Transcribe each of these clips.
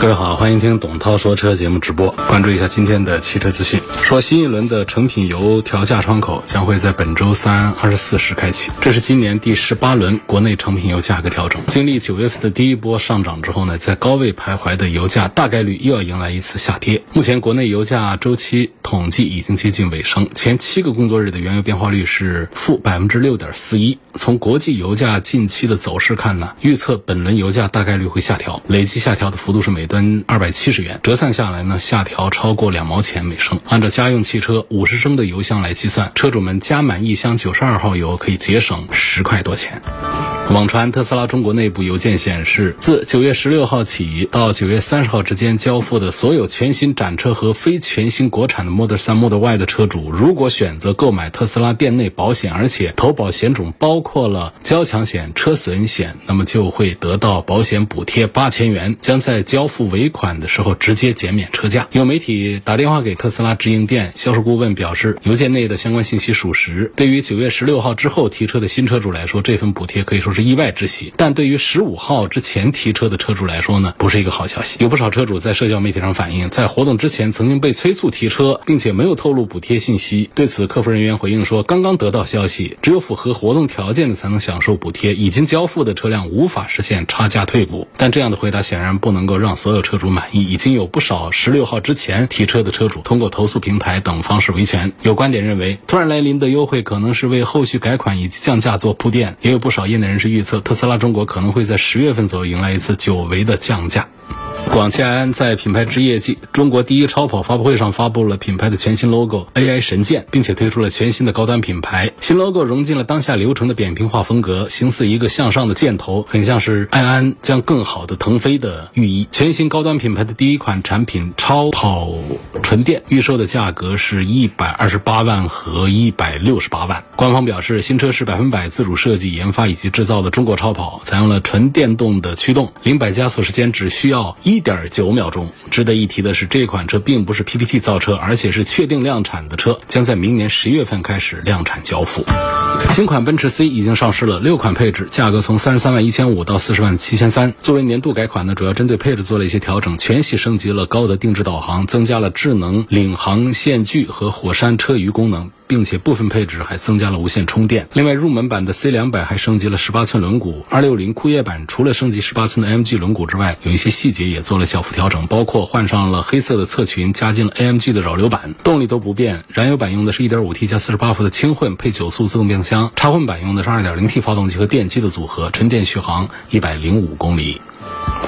各位好，欢迎听董涛说车节目直播，关注一下今天的汽车资讯。说新一轮的成品油调价窗口将会在本周三二十四时开启，这是今年第十八轮国内成品油价格调整。经历九月份的第一波上涨之后呢，在高位徘徊的油价大概率又要迎来一次下跌。目前国内油价周期统计已经接近尾声，前七个工作日的原油变化率是负百分之六点四一。从国际油价近期的走势看呢，预测本轮油价大概率会下调，累计下调的幅度是每吨二百七十元，折算下来呢，下调超过两毛钱每升。按照家用汽车五十升的油箱来计算，车主们加满一箱九十二号油可以节省十块多钱。网传特斯拉中国内部邮件显示，自九月十六号起到九月三十号之间交付的所有全新展车和非全新国产的 Model 3、Model Y 的车主，如果选择购买特斯拉店内保险，而且投保险种包括了交强险、车损险，那么就会得到保险补贴八千元，将在交付尾款的时候直接减免车价。有媒体打电话给特斯拉直营店销售顾问表示，邮件内的相关信息属实。对于九月十六号之后提车的新车主来说，这份补贴可以说是。是意外之喜，但对于十五号之前提车的车主来说呢，不是一个好消息。有不少车主在社交媒体上反映，在活动之前曾经被催促提车，并且没有透露补贴信息。对此，客服人员回应说，刚刚得到消息，只有符合活动条件的才能享受补贴，已经交付的车辆无法实现差价退补。但这样的回答显然不能够让所有车主满意。已经有不少十六号之前提车的车主通过投诉平台等方式维权。有观点认为，突然来临的优惠可能是为后续改款以及降价做铺垫。也有不少业内人士。预测特斯拉中国可能会在十月份左右迎来一次久违的降价。广汽埃安在品牌之夜季中国第一超跑发布会上发布了品牌的全新 logo AI 神剑，并且推出了全新的高端品牌。新 logo 融进了当下流程的扁平化风格，形似一个向上的箭头，很像是埃安将更好的腾飞的寓意。全新高端品牌的第一款产品超跑纯电预售的价格是一百二十八万和一百六十八万。官方表示，新车是百分百自主设计、研发以及制造的中国超跑，采用了纯电动的驱动，零百加速时间只需要一。点九秒钟。值得一提的是，这款车并不是 PPT 造车，而且是确定量产的车，将在明年十月份开始量产交付。新款奔驰 C 已经上市了，六款配置，价格从三十三万一千五到四十万七千三。作为年度改款呢，主要针对配置做了一些调整，全系升级了高德定制导航，增加了智能领航线距和火山车余功能。并且部分配置还增加了无线充电。另外，入门版的 C 两百还升级了十八寸轮毂。二六零酷夜版除了升级十八寸的 AMG 轮毂之外，有一些细节也做了小幅调整，包括换上了黑色的侧裙，加进了 AMG 的扰流板。动力都不变，燃油版用的是一点五 T 加四十八伏的轻混配九速自动变速箱，插混版用的是二点零 T 发动机和电机的组合，纯电续航一百零五公里。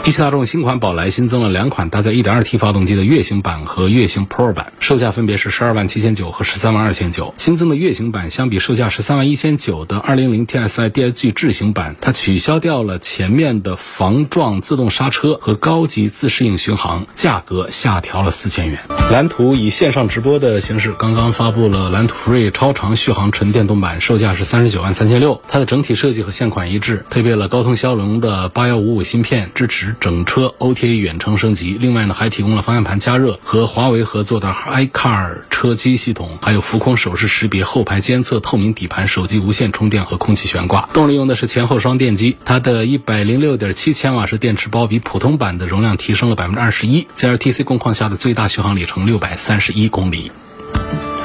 一汽大众新款宝来新增了两款搭载 1.2T 发动机的悦行版和悦行 Pro 版，售价分别是十二万七千九和十三万二千九。新增的悦行版相比售价十三万一千九的200 TSI DSG 智行版，它取消掉了前面的防撞自动刹车和高级自适应巡航，价格下调了四千元。蓝图以线上直播的形式刚刚发布了蓝图 Free 超长续航纯电动版，售价是三十九万三千六。它的整体设计和现款一致，配备了高通骁龙的八幺五五芯片，支持。整车 OTA 远程升级，另外呢还提供了方向盘加热和华为合作的 iCar 车机系统，还有浮空手势识别、后排监测、透明底盘、手机无线充电和空气悬挂。动力用的是前后双电机，它的一百零六点七千瓦时电池包比普通版的容量提升了百分之二十一，CLTC 工况下的最大续航里程六百三十一公里。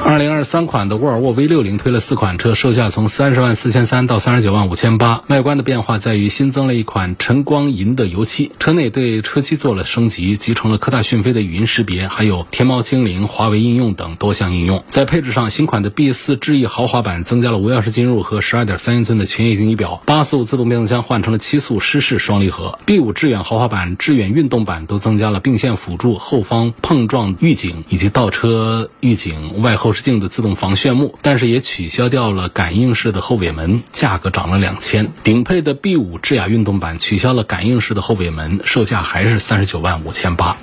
二零二三款的沃尔沃 V 六零推了四款车，售价从三十万四千三到三十九万五千八。外观的变化在于新增了一款晨光银的油漆，车内对车漆做了升级，集成了科大讯飞的语音识别，还有天猫精灵、华为应用等多项应用。在配置上，新款的 B 四智逸豪华版增加了无钥匙进入和十二点三英寸的全液晶仪表，八速自动变速箱换成了七速湿式双离合。B 五致远豪华版、致远运动版都增加了并线辅助、后方碰撞预警以及倒车预警、外后。镜的自动防眩目，但是也取消掉了感应式的后尾门，价格涨了两千。顶配的 B 五智雅运动版取消了感应式的后尾门，售价还是三十九万五千八。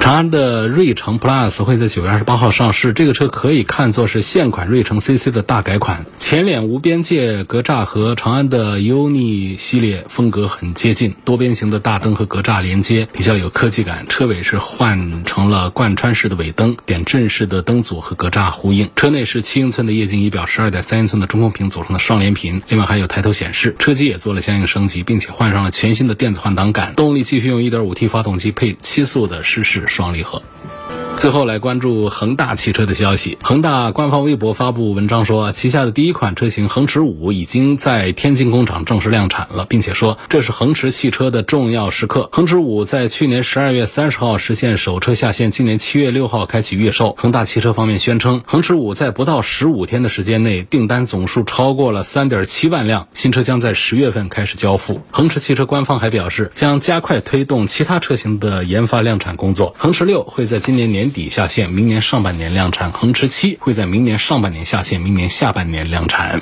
长安的锐城 Plus 会在九月二十八号上市，这个车可以看作是现款锐城 CC 的大改款，前脸无边界格栅和长安的 UNI 系列风格很接近，多边形的大灯和格栅连接比较有科技感，车尾是换成了贯穿式的尾灯，点阵式的灯组和格栅呼应，车内是七英寸的液晶仪表，十二点三英寸的中控屏组成的双联屏，另外还有抬头显示，车机也做了相应升级，并且换上了全新的电子换挡杆，动力继续用 1.5T 发动机配七速的湿式 双离合。最后来关注恒大汽车的消息。恒大官方微博发布文章说，旗下的第一款车型恒驰五已经在天津工厂正式量产了，并且说这是恒驰汽车的重要时刻。恒驰五在去年十二月三十号实现首车下线，今年七月六号开启预售。恒大汽车方面宣称，恒驰五在不到十五天的时间内，订单总数超过了三点七万辆，新车将在十月份开始交付。恒驰汽车官方还表示，将加快推动其他车型的研发量产工作。恒驰六会在今年年底下线，明年上半年量产；恒驰七会在明年上半年下线，明年下半年量产。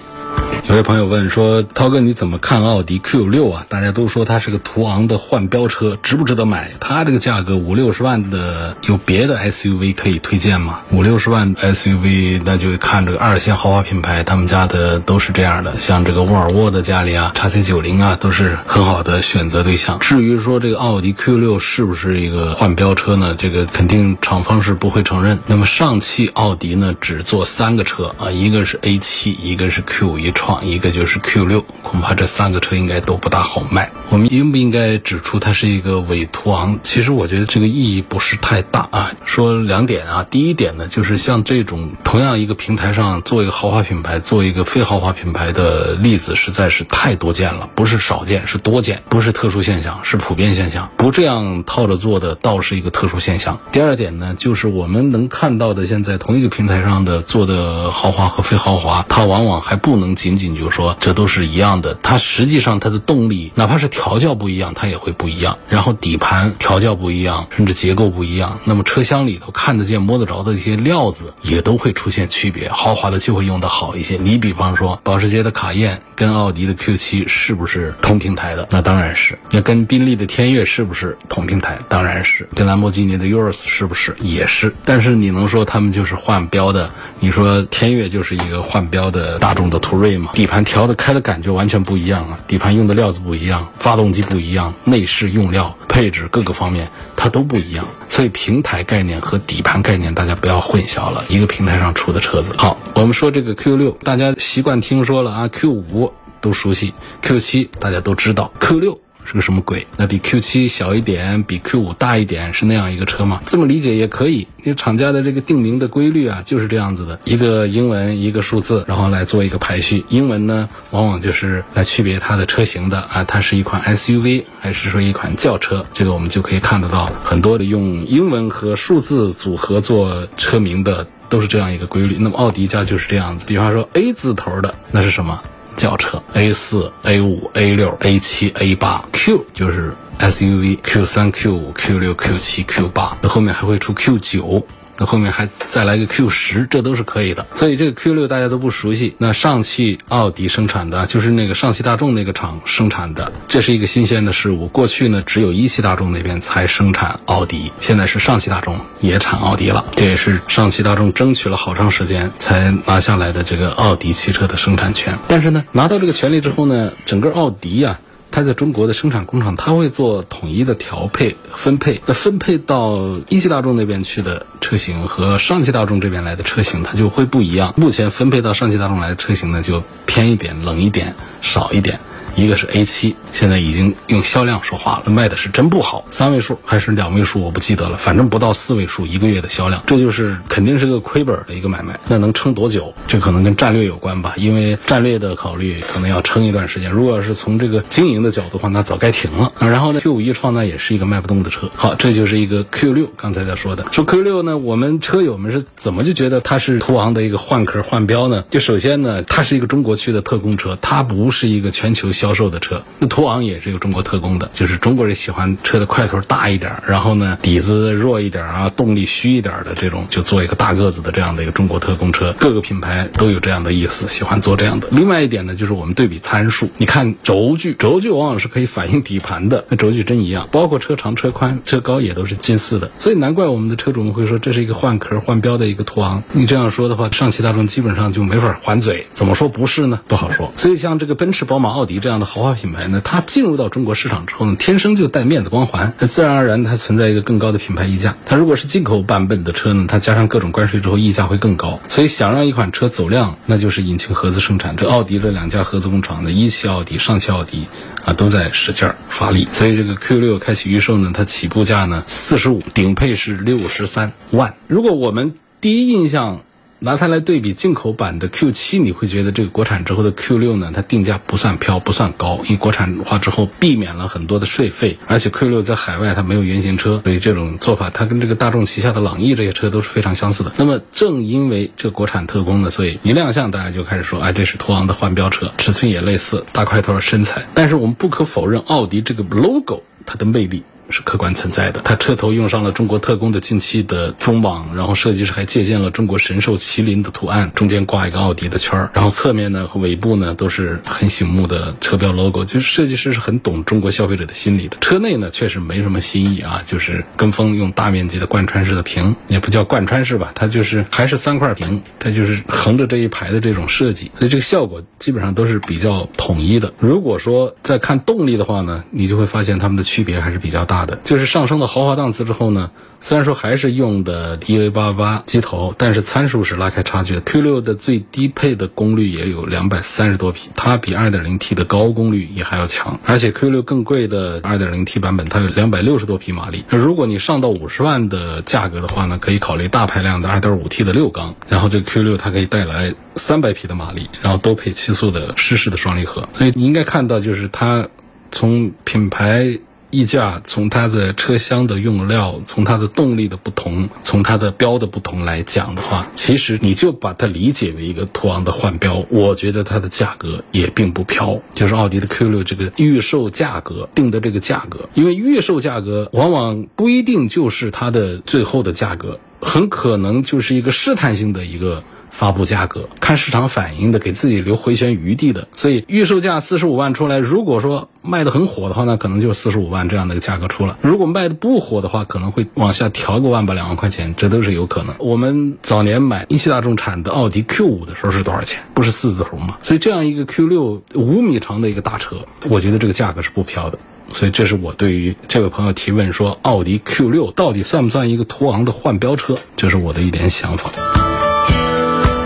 有位朋友问说：“涛哥，你怎么看奥迪 Q 六啊？大家都说它是个途昂的换标车，值不值得买？它这个价格五六十万的，有别的 SUV 可以推荐吗？五六十万 SUV，那就看这个二线豪华品牌，他们家的都是这样的，像这个沃尔沃的家里啊，叉 C 九零啊，都是很好的选择对象。至于说这个奥迪 Q 六是不是一个换标车呢？这个肯定厂方当时不会承认。那么上汽奥迪呢，只做三个车啊，一个是 A 七，一个是 Q 五一创。一个就是 Q 六，恐怕这三个车应该都不大好卖。我们应不应该指出它是一个伪途昂？其实我觉得这个意义不是太大啊。说两点啊，第一点呢，就是像这种同样一个平台上做一个豪华品牌，做一个非豪华品牌的例子实在是太多见了，不是少见，是多见，不是特殊现象，是普遍现象。不这样套着做的，倒是一个特殊现象。第二点呢，就是我们能看到的，现在同一个平台上的做的豪华和非豪华，它往往还不能仅仅。就说这都是一样的，它实际上它的动力，哪怕是调教不一样，它也会不一样。然后底盘调教不一样，甚至结构不一样，那么车厢里头看得见、摸得着的一些料子也都会出现区别。豪华的就会用的好一些。你比方说，保时捷的卡宴跟奥迪的 Q7 是不是同平台的？那当然是。那跟宾利的天越是不是同平台？当然是。跟兰博基尼的 Urus 是不是也也是？但是你能说他们就是换标的？你说天越就是一个换标的大众的途锐吗？底盘调的开的感觉完全不一样啊，底盘用的料子不一样，发动机不一样，内饰用料、配置各个方面它都不一样，所以平台概念和底盘概念大家不要混淆了，一个平台上出的车子。好，我们说这个 Q 六，大家习惯听说了啊，Q 五都熟悉，Q 七大家都知道，Q 六。是个什么鬼？那比 Q 七小一点，比 Q 五大一点，是那样一个车吗？这么理解也可以，因为厂家的这个定名的规律啊，就是这样子的，一个英文，一个数字，然后来做一个排序。英文呢，往往就是来区别它的车型的啊，它是一款 SUV 还是说一款轿车？这个我们就可以看得到，很多的用英文和数字组合做车名的，都是这样一个规律。那么奥迪家就是这样子，比方说 A 字头的，那是什么？轿车 A 四、A 五、A 六、A 七、A 八，Q 就是 SUV，Q 三、Q 五、Q 六、Q 七、Q 八，那后面还会出 Q 九。那后面还再来个 Q 十，这都是可以的。所以这个 Q 六大家都不熟悉。那上汽奥迪生产的，就是那个上汽大众那个厂生产的，这是一个新鲜的事物。过去呢，只有一汽大众那边才生产奥迪，现在是上汽大众也产奥迪了。这也是上汽大众争取了好长时间才拿下来的这个奥迪汽车的生产权。但是呢，拿到这个权利之后呢，整个奥迪呀。它在中国的生产工厂，它会做统一的调配分配。那分配到一汽大众那边去的车型和上汽大众这边来的车型，它就会不一样。目前分配到上汽大众来的车型呢，就偏一点、冷一点、少一点。一个是 A 七，现在已经用销量说话了，卖的是真不好，三位数还是两位数，我不记得了，反正不到四位数一个月的销量，这就是肯定是个亏本的一个买卖。那能撑多久？这可能跟战略有关吧，因为战略的考虑可能要撑一段时间。如果是从这个经营的角度的话，那早该停了。然后呢，Q 五一创呢也是一个卖不动的车。好，这就是一个 Q 六，刚才在说的。说 Q 六呢，我们车友们是怎么就觉得它是途昂的一个换壳换标呢？就首先呢，它是一个中国区的特供车，它不是一个全球销。销售的车。那途昂也是有中国特供的，就是中国人喜欢车的块头大一点，然后呢底子弱一点啊，动力虚一点的这种，就做一个大个子的这样的一个中国特供车。各个品牌都有这样的意思，喜欢做这样的。另外一点呢，就是我们对比参数，你看轴距，轴距往往是可以反映底盘的，那轴距真一样，包括车长、车宽、车高也都是近似的。所以难怪我们的车主们会说这是一个换壳换标的一个途昂。你这样说的话，上汽大众基本上就没法还嘴。怎么说不是呢？不好说。所以像这个奔驰、宝马、奥迪这样样的豪华品牌呢，它进入到中国市场之后呢，天生就带面子光环，那自然而然它存在一个更高的品牌溢价。它如果是进口版本的车呢，它加上各种关税之后，溢价会更高。所以想让一款车走量，那就是引擎合资生产。这奥迪这两家合资工厂的一汽奥迪、上汽奥迪啊，都在使劲儿发力。所以这个 Q 六开启预售呢，它起步价呢四十五，顶配是六十三万。如果我们第一印象。拿它来对比进口版的 Q7，你会觉得这个国产之后的 Q6 呢，它定价不算飘，不算高，因为国产化之后避免了很多的税费，而且 Q6 在海外它没有原型车，所以这种做法它跟这个大众旗下的朗逸这些车都是非常相似的。那么正因为这个国产特供的，所以一亮相大家就开始说，哎，这是途昂的换标车，尺寸也类似，大块头身材。但是我们不可否认，奥迪这个 logo 它的魅力。是客观存在的。它车头用上了中国特工的近期的中网，然后设计师还借鉴了中国神兽麒麟的图案，中间挂一个奥迪的圈儿，然后侧面呢和尾部呢都是很醒目的车标 logo，就是设计师是很懂中国消费者的心理的。车内呢确实没什么新意啊，就是跟风用大面积的贯穿式的屏，也不叫贯穿式吧，它就是还是三块屏，它就是横着这一排的这种设计，所以这个效果基本上都是比较统一的。如果说再看动力的话呢，你就会发现它们的区别还是比较大。大的就是上升到豪华档次之后呢，虽然说还是用的 EA888 机头，但是参数是拉开差距的。Q6 的最低配的功率也有两百三十多匹，它比 2.0T 的高功率也还要强。而且 Q6 更贵的 2.0T 版本，它有两百六十多匹马力。那如果你上到五十万的价格的话呢，可以考虑大排量的 2.5T 的六缸，然后这个 Q6 它可以带来三百匹的马力，然后都配七速的湿式的双离合。所以你应该看到，就是它从品牌。溢价从它的车厢的用料，从它的动力的不同，从它的标的不同来讲的话，其实你就把它理解为一个途昂的换标。我觉得它的价格也并不飘，就是奥迪的 Q 六这个预售价格定的这个价格，因为预售价格往往不一定就是它的最后的价格，很可能就是一个试探性的一个。发布价格看市场反应的，给自己留回旋余地的，所以预售价四十五万出来，如果说卖的很火的话，那可能就四十五万这样的一个价格出了；如果卖的不火的话，可能会往下调个万把两万块钱，这都是有可能。我们早年买一汽大众产的奥迪 Q 五的时候是多少钱？不是四字头吗？所以这样一个 Q 六五米长的一个大车，我觉得这个价格是不飘的。所以这是我对于这位朋友提问说，奥迪 Q 六到底算不算一个途昂的换标车？这是我的一点想法。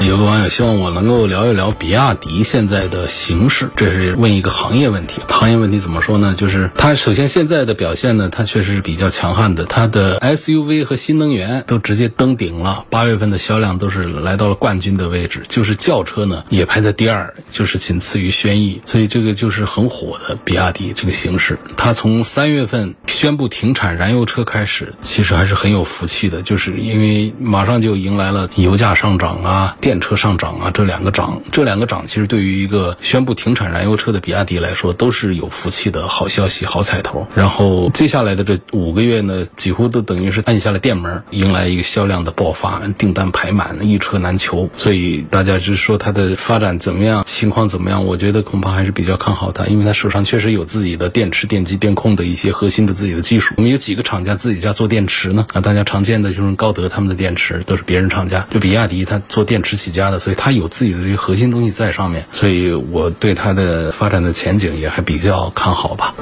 有个网友希望我能够聊一聊比亚迪现在的形势，这是问一个行业问题。行业问题怎么说呢？就是它首先现在的表现呢，它确实是比较强悍的。它的 SUV 和新能源都直接登顶了，八月份的销量都是来到了冠军的位置。就是轿车呢也排在第二，就是仅次于轩逸。所以这个就是很火的比亚迪这个形势。它从三月份宣布停产燃油车开始，其实还是很有福气的，就是因为马上就迎来了油价上涨啊。电车上涨啊，这两个涨，这两个涨，其实对于一个宣布停产燃油车的比亚迪来说，都是有福气的好消息、好彩头。然后接下来的这五个月呢，几乎都等于是按下了电门，迎来一个销量的爆发，订单排满，一车难求。所以大家是说它的发展怎么样，情况怎么样？我觉得恐怕还是比较看好它，因为它手上确实有自己的电池、电机、电控的一些核心的自己的技术。我们有几个厂家自己家做电池呢？啊，大家常见的就是高德他们的电池都是别人厂家，就比亚迪它做电池。起家的，所以他有自己的这个核心东西在上面，所以我对他的发展的前景也还比较看好吧。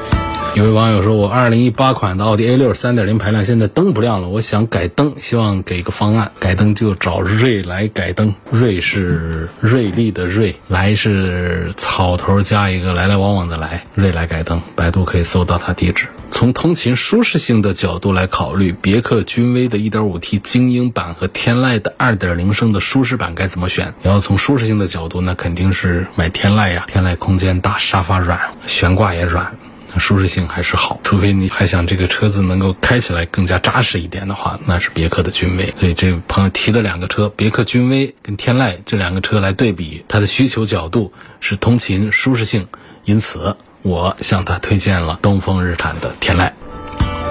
有位网友说，我二零一八款的奥迪 A 六三点零排量现在灯不亮了，我想改灯，希望给个方案。改灯就找瑞来改灯，瑞是锐利的锐，来是草头加一个来来往往的来，瑞来改灯，百度可以搜到它地址。从通勤舒适性的角度来考虑，别克君威的 1.5T 精英版和天籁的2.0升的舒适版该怎么选？你要从舒适性的角度，那肯定是买天籁呀，天籁空间大，沙发软，悬挂也软。舒适性还是好，除非你还想这个车子能够开起来更加扎实一点的话，那是别克的君威。所以这位朋友提的两个车，别克君威跟天籁这两个车来对比，它的需求角度是通勤舒适性。因此我向他推荐了东风日产的天籁。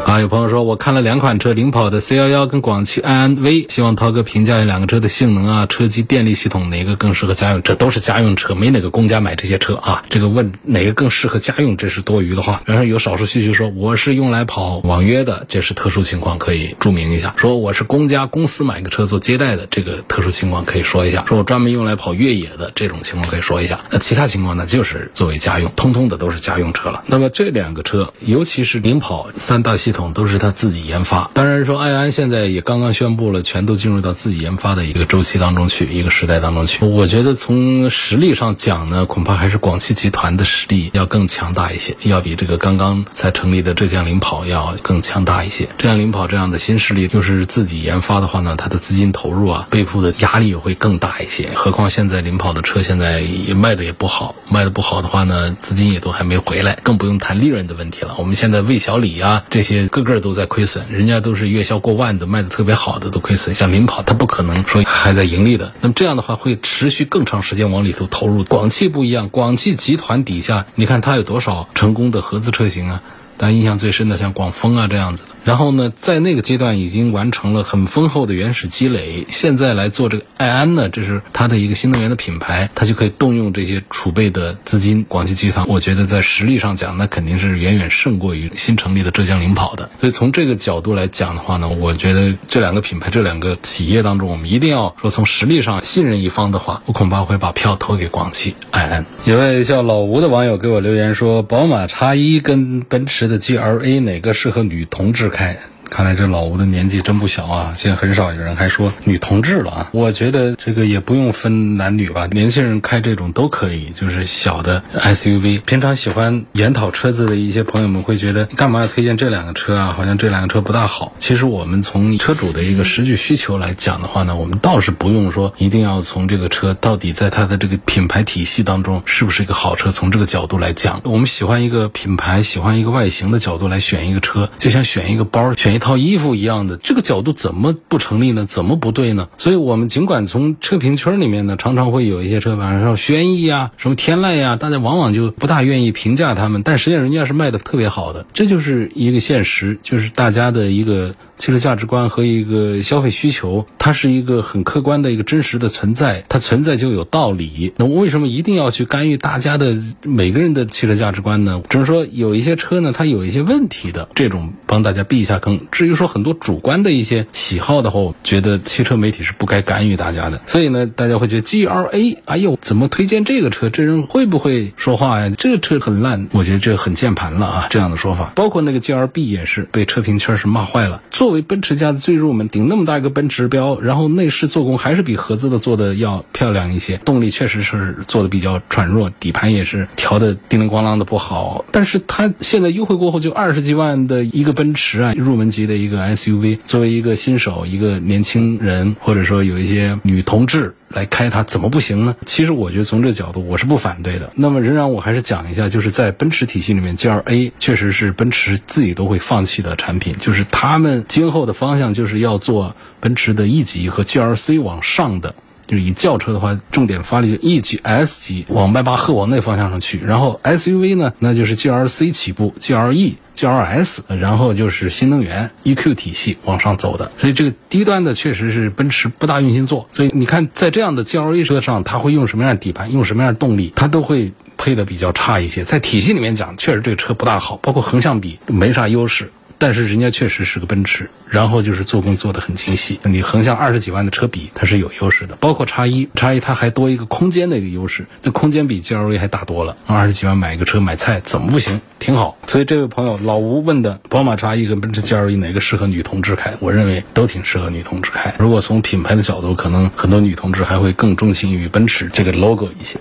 啊，有朋友说，我看了两款车，领跑的 C 幺幺跟广汽埃安 V，希望涛哥评价一下两个车的性能啊，车机电力系统哪个更适合家用？这都是家用车，没哪个公家买这些车啊。这个问哪个更适合家用，这是多余的话。然后有少数需求说，我是用来跑网约的，这是特殊情况，可以注明一下。说我是公家公司买个车做接待的，这个特殊情况可以说一下。说我专门用来跑越野的，这种情况可以说一下。那其他情况呢，就是作为家用，通通的都是家用车了。那么这两个车，尤其是领跑三大系，统都是他自己。研发，当然说，爱安现在也刚刚宣布了，全都进入到自己研发的一个周期当中去，一个时代当中去。我觉得从实力上讲呢，恐怕还是广汽集团的实力要更强大一些，要比这个刚刚才成立的浙江领跑要更强大一些。浙江领跑这样的新势力，又是自己研发的话呢，它的资金投入啊，背负的压力也会更大一些。何况现在领跑的车现在也卖的也不好，卖的不好的话呢，资金也都还没回来，更不用谈利润的问题了。我们现在魏小李啊，这些个个都在亏。损，人家都是月销过万的，卖的特别好的都亏损。像领跑，它不可能说还在盈利的。那么这样的话，会持续更长时间往里头投入。广汽不一样，广汽集团底下，你看它有多少成功的合资车型啊？大家印象最深的像广丰啊这样子的。然后呢，在那个阶段已经完成了很丰厚的原始积累，现在来做这个爱安呢，这是它的一个新能源的品牌，它就可以动用这些储备的资金。广汽集团，我觉得在实力上讲，那肯定是远远胜过于新成立的浙江领跑的。所以从这个角度来讲的话呢，我觉得这两个品牌、这两个企业当中，我们一定要说从实力上信任一方的话，我恐怕会把票投给广汽爱安。一位叫老吴的网友给我留言说，宝马叉一跟奔驰的 GLA 哪个适合女同志？开。看来这老吴的年纪真不小啊！现在很少有人还说女同志了啊。我觉得这个也不用分男女吧，年轻人开这种都可以，就是小的 SUV。平常喜欢研讨车子的一些朋友们会觉得，干嘛要推荐这两个车啊？好像这两个车不大好。其实我们从车主的一个实际需求来讲的话呢，我们倒是不用说一定要从这个车到底在它的这个品牌体系当中是不是一个好车，从这个角度来讲，我们喜欢一个品牌，喜欢一个外形的角度来选一个车，就像选一个包，选。一套衣服一样的，这个角度怎么不成立呢？怎么不对呢？所以我们尽管从车评圈里面呢，常常会有一些车，比方说轩逸啊，什么天籁呀，大家往往就不大愿意评价他们，但实际上人家是卖的特别好的，这就是一个现实，就是大家的一个。汽车价值观和一个消费需求，它是一个很客观的一个真实的存在，它存在就有道理。那为什么一定要去干预大家的每个人的汽车价值观呢？只是说有一些车呢，它有一些问题的，这种帮大家避一下坑。至于说很多主观的一些喜好的话，我觉得汽车媒体是不该干预大家的。所以呢，大家会觉得 G L A，哎呦，怎么推荐这个车？这人会不会说话呀？这个车很烂，我觉得这很键盘了啊！这样的说法，包括那个 G L B 也是被车评圈是骂坏了。作为奔驰家的最入门，顶那么大一个奔驰标，然后内饰做工还是比合资的做的要漂亮一些，动力确实是做的比较软弱，底盘也是调的叮铃咣啷的不好。但是它现在优惠过后就二十几万的一个奔驰啊，入门级的一个 SUV，作为一个新手、一个年轻人，或者说有一些女同志。来开它怎么不行呢？其实我觉得从这个角度我是不反对的。那么仍然我还是讲一下，就是在奔驰体系里面，G L A 确实是奔驰自己都会放弃的产品，就是他们今后的方向就是要做奔驰的 E 级和 G L C 往上的。就是以轿车的话，重点发力就 E 级、S 级往迈巴赫往那方向上去，然后 SUV 呢，那就是 GLC 起步，GLE、GLS，然后就是新能源 EQ 体系往上走的。所以这个低端的确实是奔驰不大用心做。所以你看，在这样的 GLA 车上，它会用什么样的底盘，用什么样的动力，它都会配的比较差一些。在体系里面讲，确实这个车不大好，包括横向比没啥优势。但是人家确实是个奔驰，然后就是做工做得很精细。你横向二十几万的车比，它是有优势的。包括叉一，叉一它还多一个空间的一个优势，那空间比 G L A 还大多了。二十几万买一个车买菜怎么不行？挺好。所以这位朋友老吴问的，宝马叉一跟奔驰 G L A 哪个适合女同志开？我认为都挺适合女同志开。如果从品牌的角度，可能很多女同志还会更钟情于奔驰这个 logo 一些。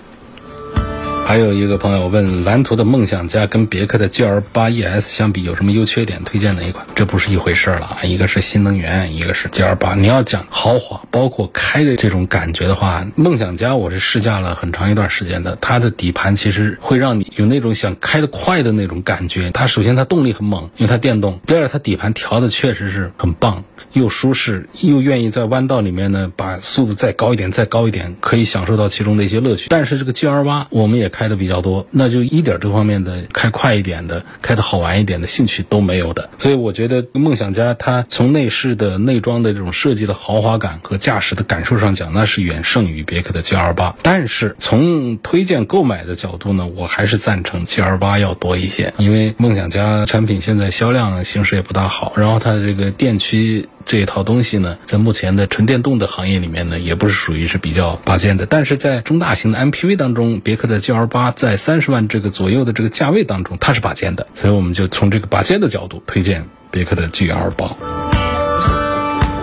还有一个朋友问，蓝图的梦想家跟别克的 GL 八 ES 相比有什么优缺点？推荐哪一款？这不是一回事了啊！一个是新能源，一个是 GL 八。你要讲豪华，包括开的这种感觉的话，梦想家我是试驾了很长一段时间的，它的底盘其实会让你有那种想开得快的那种感觉。它首先它动力很猛，因为它电动；第二它底盘调的确实是很棒。又舒适，又愿意在弯道里面呢，把速度再高一点，再高一点，可以享受到其中的一些乐趣。但是这个 G L 八，我们也开的比较多，那就一点这方面的开快一点的、开的好玩一点的兴趣都没有的。所以我觉得梦想家它从内饰的内装的这种设计的豪华感和驾驶的感受上讲，那是远胜于别克的 G L 八。但是从推荐购买的角度呢，我还是赞成 G L 八要多一些，因为梦想家产品现在销量形势也不大好，然后它的这个电驱。这一套东西呢，在目前的纯电动的行业里面呢，也不是属于是比较拔尖的。但是在中大型的 MPV 当中，别克的 GL 八在三十万这个左右的这个价位当中，它是拔尖的。所以我们就从这个拔尖的角度推荐别克的 GL 八。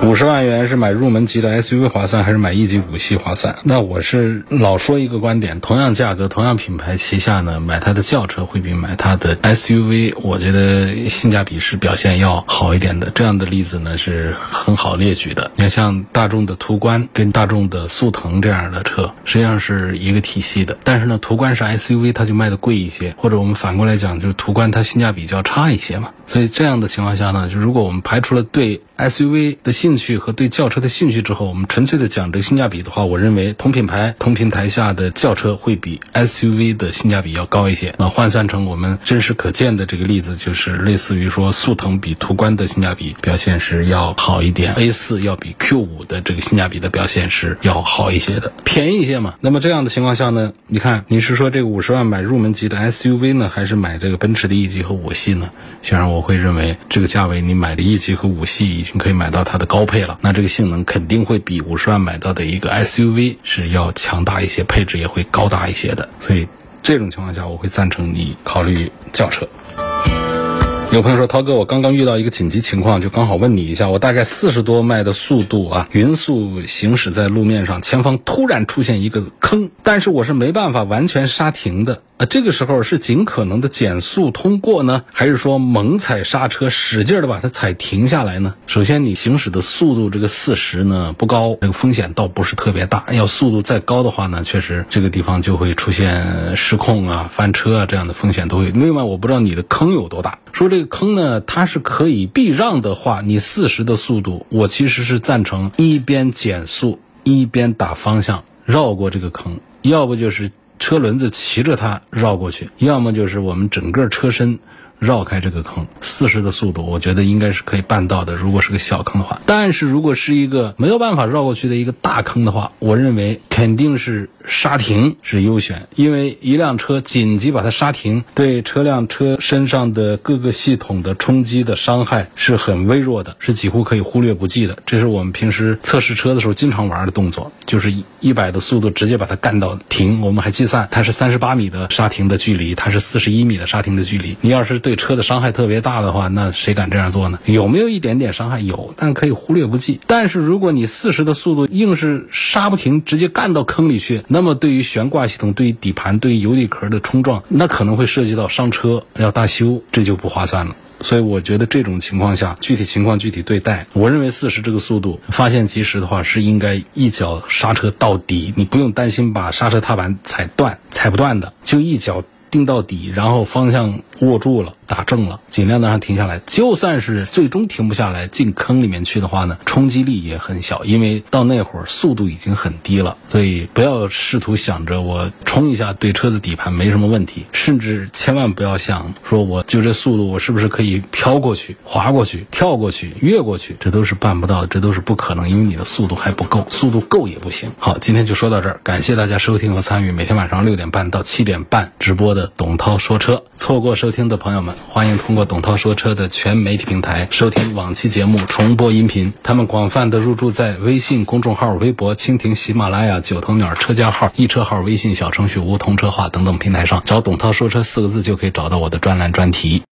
五十万元是买入门级的 SUV 划算，还是买一级五系划算？那我是老说一个观点：同样价格、同样品牌旗下呢，买它的轿车会比买它的 SUV，我觉得性价比是表现要好一点的。这样的例子呢是很好列举的。你看，像大众的途观跟大众的速腾这样的车，实际上是一个体系的。但是呢，途观是 SUV，它就卖的贵一些；或者我们反过来讲，就是途观它性价比较差一些嘛。所以这样的情况下呢，就如果我们排除了对 SUV 的兴趣和对轿车的兴趣之后，我们纯粹的讲这个性价比的话，我认为同品牌同平台下的轿车会比 SUV 的性价比要高一些。那换算成我们真实可见的这个例子，就是类似于说速腾比途观的性价比表现是要好一点，A 四要比 Q 五的这个性价比的表现是要好一些的，便宜一些嘛。那么这样的情况下呢，你看你是说这个五十万买入门级的 SUV 呢，还是买这个奔驰的 E 级和五系呢？显然我。会认为这个价位你买的 E 级和五系已经可以买到它的高配了，那这个性能肯定会比五十万买到的一个 SUV 是要强大一些，配置也会高大一些的。所以这种情况下，我会赞成你考虑轿车。有朋友说，涛哥，我刚刚遇到一个紧急情况，就刚好问你一下。我大概四十多迈的速度啊，匀速行驶在路面上，前方突然出现一个坑，但是我是没办法完全刹停的。那，这个时候是尽可能的减速通过呢，还是说猛踩刹车，使劲的把它踩停下来呢？首先，你行驶的速度这个四十呢不高，这个风险倒不是特别大。要速度再高的话呢，确实这个地方就会出现失控啊、翻车啊这样的风险都会。另外，我不知道你的坑有多大。说这个坑呢，它是可以避让的话，你四十的速度，我其实是赞成一边减速一边打方向绕过这个坑，要不就是。车轮子骑着它绕过去，要么就是我们整个车身绕开这个坑。四十的速度，我觉得应该是可以办到的。如果是个小坑的话，但是如果是一个没有办法绕过去的一个大坑的话，我认为肯定是。刹停是优选，因为一辆车紧急把它刹停，对车辆车身上的各个系统的冲击的伤害是很微弱的，是几乎可以忽略不计的。这是我们平时测试车的时候经常玩的动作，就是一百的速度直接把它干到停。我们还计算它是三十八米的刹停的距离，它是四十一米的刹停的距离。你要是对对车的伤害特别大的话，那谁敢这样做呢？有没有一点点伤害？有，但可以忽略不计。但是如果你四十的速度硬是刹不停，直接干到坑里去。那么，对于悬挂系统、对于底盘、对于油底壳的冲撞，那可能会涉及到伤车，要大修，这就不划算了。所以，我觉得这种情况下，具体情况具体对待。我认为四十这个速度，发现及时的话，是应该一脚刹车到底，你不用担心把刹车踏板踩断，踩不断的，就一脚定到底，然后方向握住了。打正了，尽量的让停下来。就算是最终停不下来，进坑里面去的话呢，冲击力也很小，因为到那会儿速度已经很低了。所以不要试图想着我冲一下对车子底盘没什么问题，甚至千万不要想说我就这速度我是不是可以飘过去、滑过去、跳过去、越过去，这都是办不到，这都是不可能，因为你的速度还不够，速度够也不行。好，今天就说到这儿，感谢大家收听和参与每天晚上六点半到七点半直播的董涛说车。错过收听的朋友们。欢迎通过董涛说车的全媒体平台收听往期节目重播音频。他们广泛的入驻在微信公众号、微博、蜻蜓、喜马拉雅、九头鸟车架号、易车号、微信小程序梧桐车话等等平台上，找“董涛说车”四个字就可以找到我的专栏专题。